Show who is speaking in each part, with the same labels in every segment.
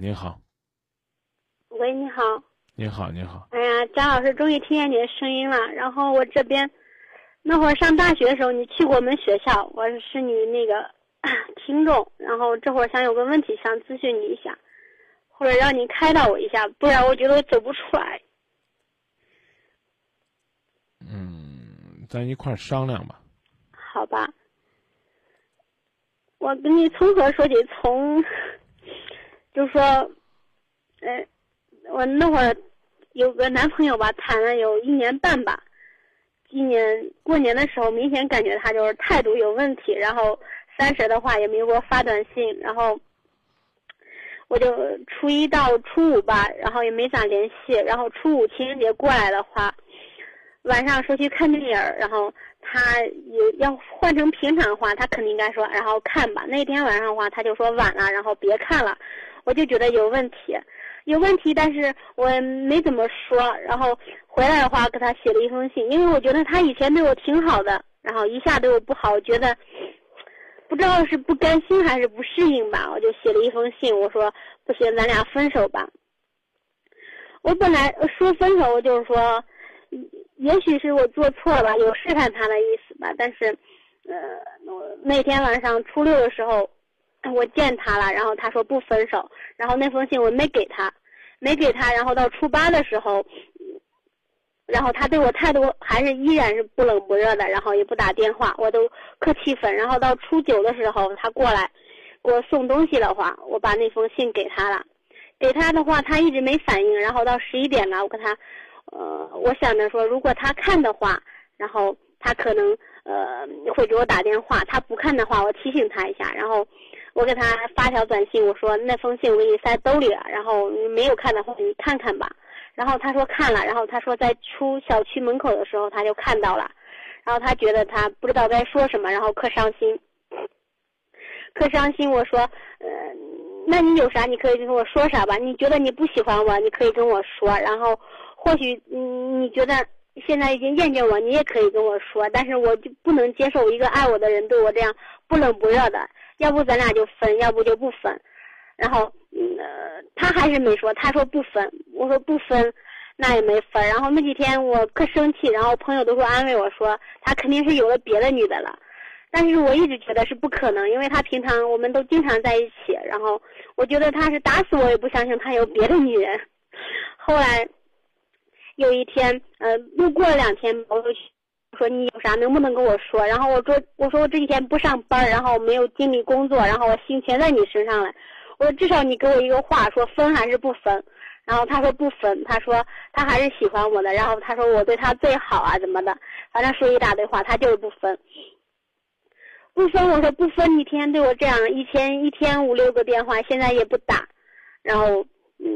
Speaker 1: 你好，
Speaker 2: 喂，你好。
Speaker 1: 你好，你好。
Speaker 2: 哎呀，张老师，终于听见你的声音了。然后我这边那会儿上大学的时候，你去过我们学校，我是你那个 听众。然后这会儿想有个问题想咨询你一下，或者让你开导我一下，不然我觉得我走不出来。
Speaker 1: 嗯，咱一块儿商量吧。
Speaker 2: 好吧。我跟你从何说起？从，就说，呃，我那会儿有个男朋友吧，谈了有一年半吧。今年过年的时候，明显感觉他就是态度有问题。然后三十的话也没给我发短信。然后我就初一到初五吧，然后也没咋联系。然后初五情人节过来的话，晚上说去看电影，然后。他也要换成平常的话，他肯定应该说，然后看吧。那天晚上的话，他就说晚了，然后别看了。我就觉得有问题，有问题，但是我没怎么说。然后回来的话，给他写了一封信，因为我觉得他以前对我挺好的，然后一下对我不好，我觉得不知道是不甘心还是不适应吧，我就写了一封信，我说不行，咱俩分手吧。我本来说分手我就是说。也许是我做错了，有试探他的意思吧。但是，呃，那天晚上初六的时候，我见他了，然后他说不分手，然后那封信我没给他，没给他。然后到初八的时候，然后他对我态度还是依然是不冷不热的，然后也不打电话，我都可气愤。然后到初九的时候，他过来给我送东西的话，我把那封信给他了，给他的话他一直没反应。然后到十一点了，我跟他。呃，我想着说，如果他看的话，然后他可能呃会给我打电话；他不看的话，我提醒他一下。然后我给他发条短信，我说那封信我给你塞兜里了。然后你没有看的话，你看看吧。然后他说看了。然后他说在出小区门口的时候他就看到了。然后他觉得他不知道该说什么，然后可伤心，可伤心。我说，呃，那你有啥你可以跟我说啥吧。你觉得你不喜欢我，你可以跟我说。然后。或许嗯，你觉得现在已经厌倦我，你也可以跟我说，但是我就不能接受一个爱我的人对我这样不冷不热的。要不咱俩就分，要不就不分。然后，呃，他还是没说，他说不分。我说不分，那也没分。然后那几天我可生气，然后朋友都说安慰我说他肯定是有了别的女的了。但是我一直觉得是不可能，因为他平常我们都经常在一起。然后我觉得他是打死我也不相信他有别的女人。后来。有一天，呃，又过了两天，我就说你有啥能不能跟我说？然后我说我说我这几天不上班，然后没有精力工作，然后我心全在你身上了。我说至少你给我一个话，说分还是不分？然后他说不分，他说他还是喜欢我的，然后他说我对他最好啊，怎么的？反正说一大堆话，他就是不分。不分，我说不分，你天天对我这样，一天一天五六个电话，现在也不打。然后，嗯，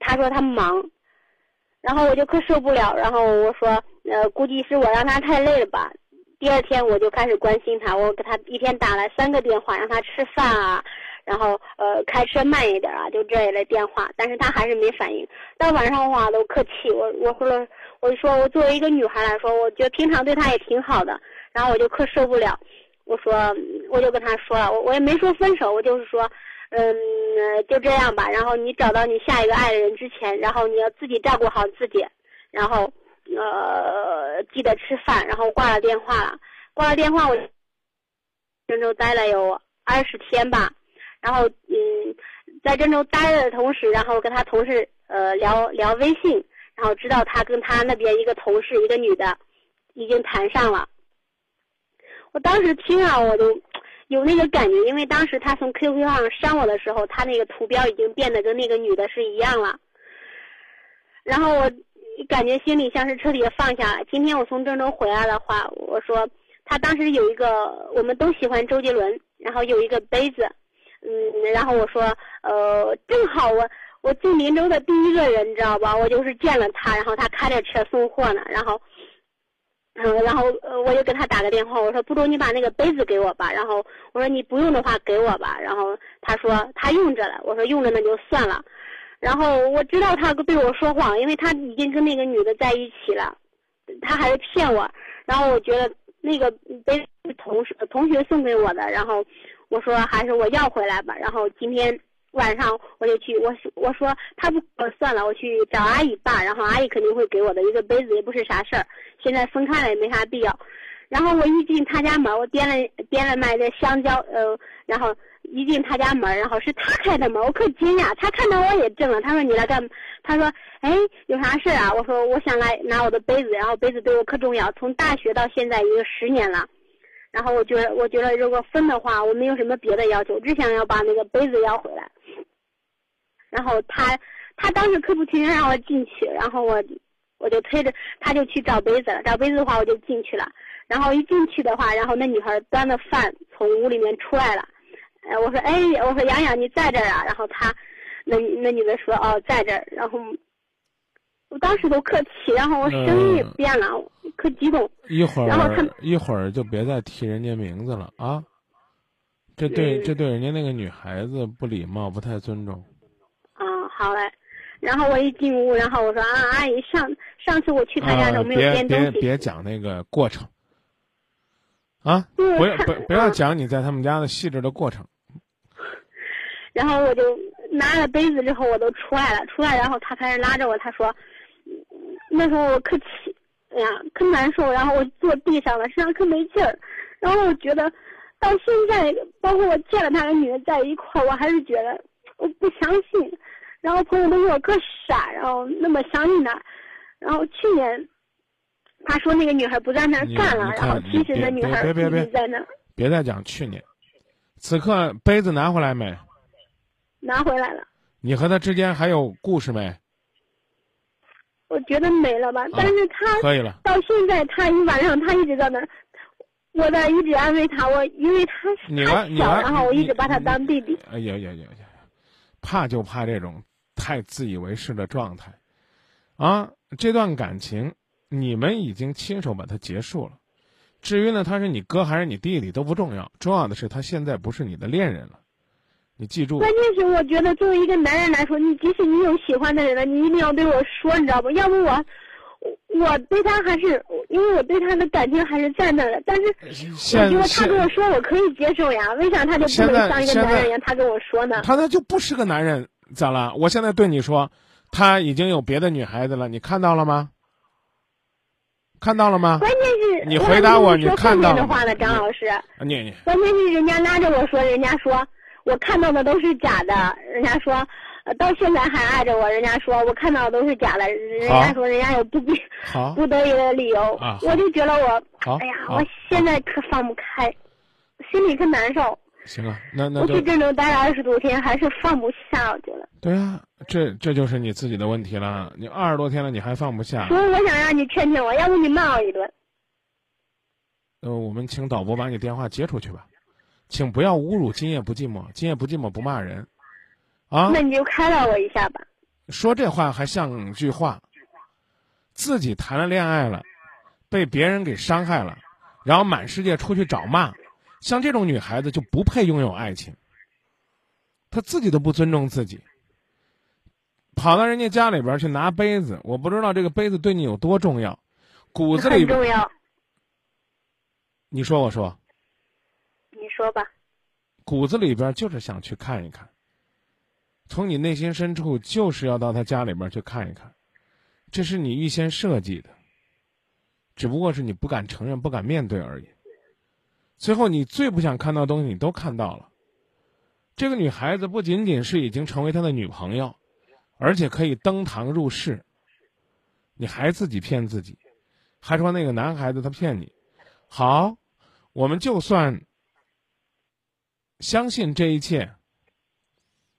Speaker 2: 他说他忙。然后我就可受不了，然后我说，呃，估计是我让他太累了吧。第二天我就开始关心他，我给他一天打了三个电话，让他吃饭啊，然后呃开车慢一点啊，就这一类电话，但是他还是没反应。到晚上的话都可气，我我说了，我就说我作为一个女孩来说，我觉得平常对他也挺好的，然后我就可受不了，我说我就跟他说了，我我也没说分手，我就是说。嗯，就这样吧。然后你找到你下一个爱人之前，然后你要自己照顾好自己，然后呃记得吃饭。然后挂了电话了，挂了电话我郑州待了有二十天吧。然后嗯，在郑州待着的同时，然后跟他同事呃聊聊微信，然后知道他跟他那边一个同事一个女的已经谈上了。我当时听啊，我都。有那个感觉，因为当时他从 QQ 上删我的时候，他那个图标已经变得跟那个女的是一样了。然后我感觉心里像是彻底的放下了。今天我从郑州回来的话，我说他当时有一个，我们都喜欢周杰伦，然后有一个杯子，嗯，然后我说，呃，正好我我进林州的第一个人，你知道吧？我就是见了他，然后他开着车送货呢，然后。嗯，然后呃，我就给他打个电话，我说不如你把那个杯子给我吧。然后我说你不用的话给我吧。然后他说他用着了，我说用着那就算了。然后我知道他对我说谎，因为他已经跟那个女的在一起了，他还是骗我。然后我觉得那个杯是同事同学送给我的，然后我说还是我要回来吧。然后今天晚上我就去，我我说他不我算了，我去找阿姨吧，然后阿姨肯定会给我的一个杯子，也不是啥事儿。现在分开了也没啥必要。然后我一进他家门，我点了点了买的香蕉，呃，然后一进他家门，然后是他开的门，我可惊讶。他看到我也怔了，他说你来干？他说哎有啥事啊？我说我想来拿我的杯子，然后杯子对我可重要，从大学到现在已经十年了。然后我觉得我觉得如果分的话，我没有什么别的要求，只想要把那个杯子要回来。然后他他当时可不情愿让我进去，然后我我就推着他就去找杯子了，找杯子的话我就进去了。然后一进去的话，然后那女孩端着饭从屋里面出来了，呃，我说哎，我说洋洋你在这儿啊？然后他，那那女的说哦在这儿。然后我当时都客气，然后我声音也变了，可激动。
Speaker 1: 一会儿，
Speaker 2: 然后他
Speaker 1: 一会儿就别再提人家名字了啊！这对这对人家那个女孩子不礼貌，不太尊重。
Speaker 2: 啊，好嘞。然后我一进屋，然后我说啊，阿姨上上次我去他家时候没有
Speaker 1: 点
Speaker 2: 东西。
Speaker 1: 别别讲那个过程。啊，不要不不要讲你在他们家的细致的过程。
Speaker 2: 然后我就拿了杯子之后，我都出来了，出来然后他开始拉着我，他说，那时候我可气，哎呀，可难受，然后我坐地上了，身上可没劲儿，然后我觉得到现在，包括我见了他跟女的在一块儿，我还是觉得我不相信，然后朋友都说我可傻，然后那么相信他，然后去年。他说那个女孩不在那儿干了，然后其实那女孩一直在那儿。
Speaker 1: 别再讲去年，此刻杯子拿回来没？
Speaker 2: 拿回来了。
Speaker 1: 你和他之间还有故事没？
Speaker 2: 我觉得没了吧，但是他
Speaker 1: 可以了。
Speaker 2: 到现在他一晚上他一直在那儿，我在一直安慰他，我因为他他小，然后我一直把他当弟弟。
Speaker 1: 哎呀呀呀呀！怕就怕这种太自以为是的状态，啊，这段感情。你们已经亲手把它结束了，至于呢，他是你哥还是你弟弟都不重要，重要的是他现在不是你的恋人了，你记住。
Speaker 2: 关键是我觉得作为一个男人来说，你即使你有喜欢的人了，你一定要对我说，你知道不？要不我，我对他还是因为我对他的感情还是在那的，但是我觉得他跟我说我可以接受呀，为啥他就不能像一个男人一样他跟我说呢？
Speaker 1: 他那就不是个男人，咋了？我现在对你说，他已经有别的女孩子了，你看到了吗？看到了吗？
Speaker 2: 关键是
Speaker 1: 你回答我，
Speaker 2: 你
Speaker 1: 看到
Speaker 2: 的话呢，张老师。
Speaker 1: 你你。
Speaker 2: 关键是人家拉着我说，人家说我看到的都是假的，人家说到现在还爱着我，人家说我看到的都是假的，人家说人家有不必 不得已的理由，我就觉得我，哎呀，我现在可放不开，心里可难受。
Speaker 1: 行啊，那那
Speaker 2: 我去郑州待了二十多天，还是放不下，我觉得。
Speaker 1: 对啊，这这就是你自己的问题了。你二十多天了，你还放不下。
Speaker 2: 所以我想让你劝劝我，要不你骂我一顿。
Speaker 1: 呃，我们请导播把你电话接出去吧，请不要侮辱今夜不寂寞，今夜不寂寞不骂人，啊。
Speaker 2: 那你就开导我一下吧。
Speaker 1: 说这话还像句话。自己谈了恋爱了，被别人给伤害了，然后满世界出去找骂。像这种女孩子就不配拥有爱情。她自己都不尊重自己，跑到人家家里边去拿杯子，我不知道这个杯子对你有多重要，骨子里
Speaker 2: 重要。
Speaker 1: 你说，我说。
Speaker 2: 你说吧。
Speaker 1: 骨子里边就是想去看一看，从你内心深处就是要到他家里边去看一看，这是你预先设计的，只不过是你不敢承认、不敢面对而已。最后，你最不想看到的东西，你都看到了。这个女孩子不仅仅是已经成为他的女朋友，而且可以登堂入室。你还自己骗自己，还说那个男孩子他骗你。好，我们就算相信这一切，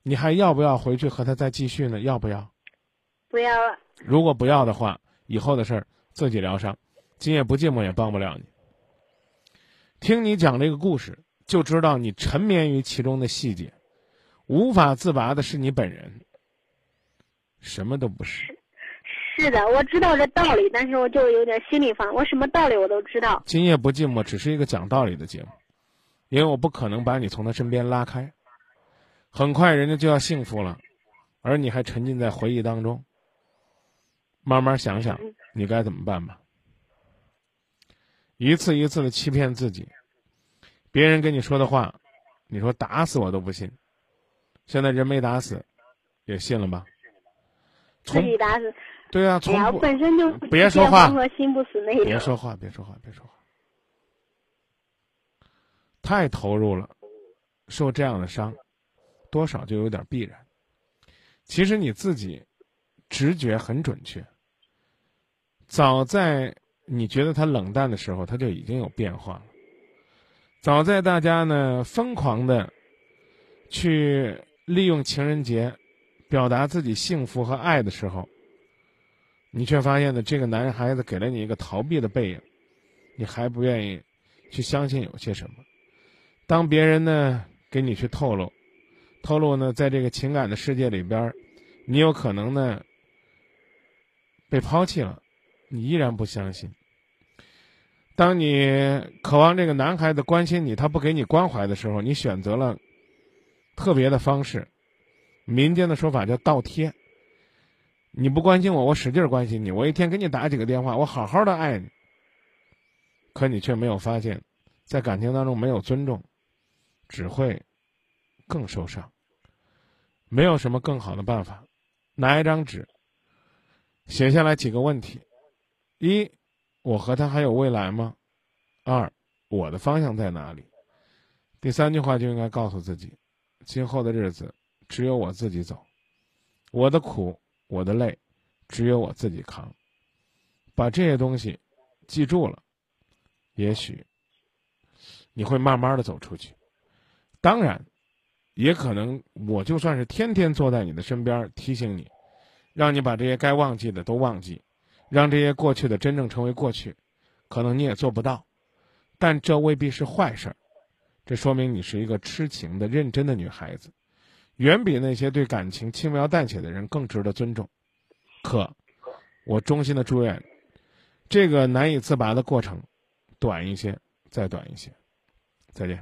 Speaker 1: 你还要不要回去和他再继续呢？要不要？
Speaker 2: 不要了。
Speaker 1: 如果不要的话，以后的事儿自己疗伤，今夜不寂寞也帮不了你。听你讲这个故事，就知道你沉湎于其中的细节，无法自拔的是你本人，什么都不是。
Speaker 2: 是的，我知道这道理，但是我就有点心里烦。我什么道理我都知道。
Speaker 1: 今夜不寂寞只是一个讲道理的节目，因为我不可能把你从他身边拉开。很快人家就要幸福了，而你还沉浸在回忆当中。慢慢想想，你该怎么办吧。一次一次的欺骗自己，别人跟你说的话，你说打死我都不信。现在人没打死，也信了吧？
Speaker 2: 自己打死。
Speaker 1: 对啊，从
Speaker 2: 本身就
Speaker 1: 别说话
Speaker 2: 心不死那种。
Speaker 1: 别说话，别说话，别说话，太投入了，受这样的伤，多少就有点必然。其实你自己直觉很准确，早在你觉得他冷淡的时候，他就已经有变化了。早在大家呢疯狂的去利用情人节表达自己幸福和爱的时候，你却发现呢，这个男孩子给了你一个逃避的背影，你还不愿意去相信有些什么。当别人呢给你去透露，透露呢，在这个情感的世界里边，你有可能呢被抛弃了，你依然不相信。当你渴望这个男孩子关心你，他不给你关怀的时候，你选择了特别的方式，民间的说法叫倒贴。你不关心我，我使劲关心你，我一天给你打几个电话，我好好的爱你。可你却没有发现，在感情当中没有尊重，只会更受伤。没有什么更好的办法，拿一张纸，写下来几个问题：一，我和他还有未来吗？二，我的方向在哪里？第三句话就应该告诉自己，今后的日子只有我自己走，我的苦。我的累，只有我自己扛。把这些东西记住了，也许你会慢慢的走出去。当然，也可能我就算是天天坐在你的身边提醒你，让你把这些该忘记的都忘记，让这些过去的真正成为过去，可能你也做不到。但这未必是坏事儿，这说明你是一个痴情的、认真的女孩子。远比那些对感情轻描淡写的人更值得尊重。可，我衷心的祝愿，这个难以自拔的过程，短一些，再短一些。再见。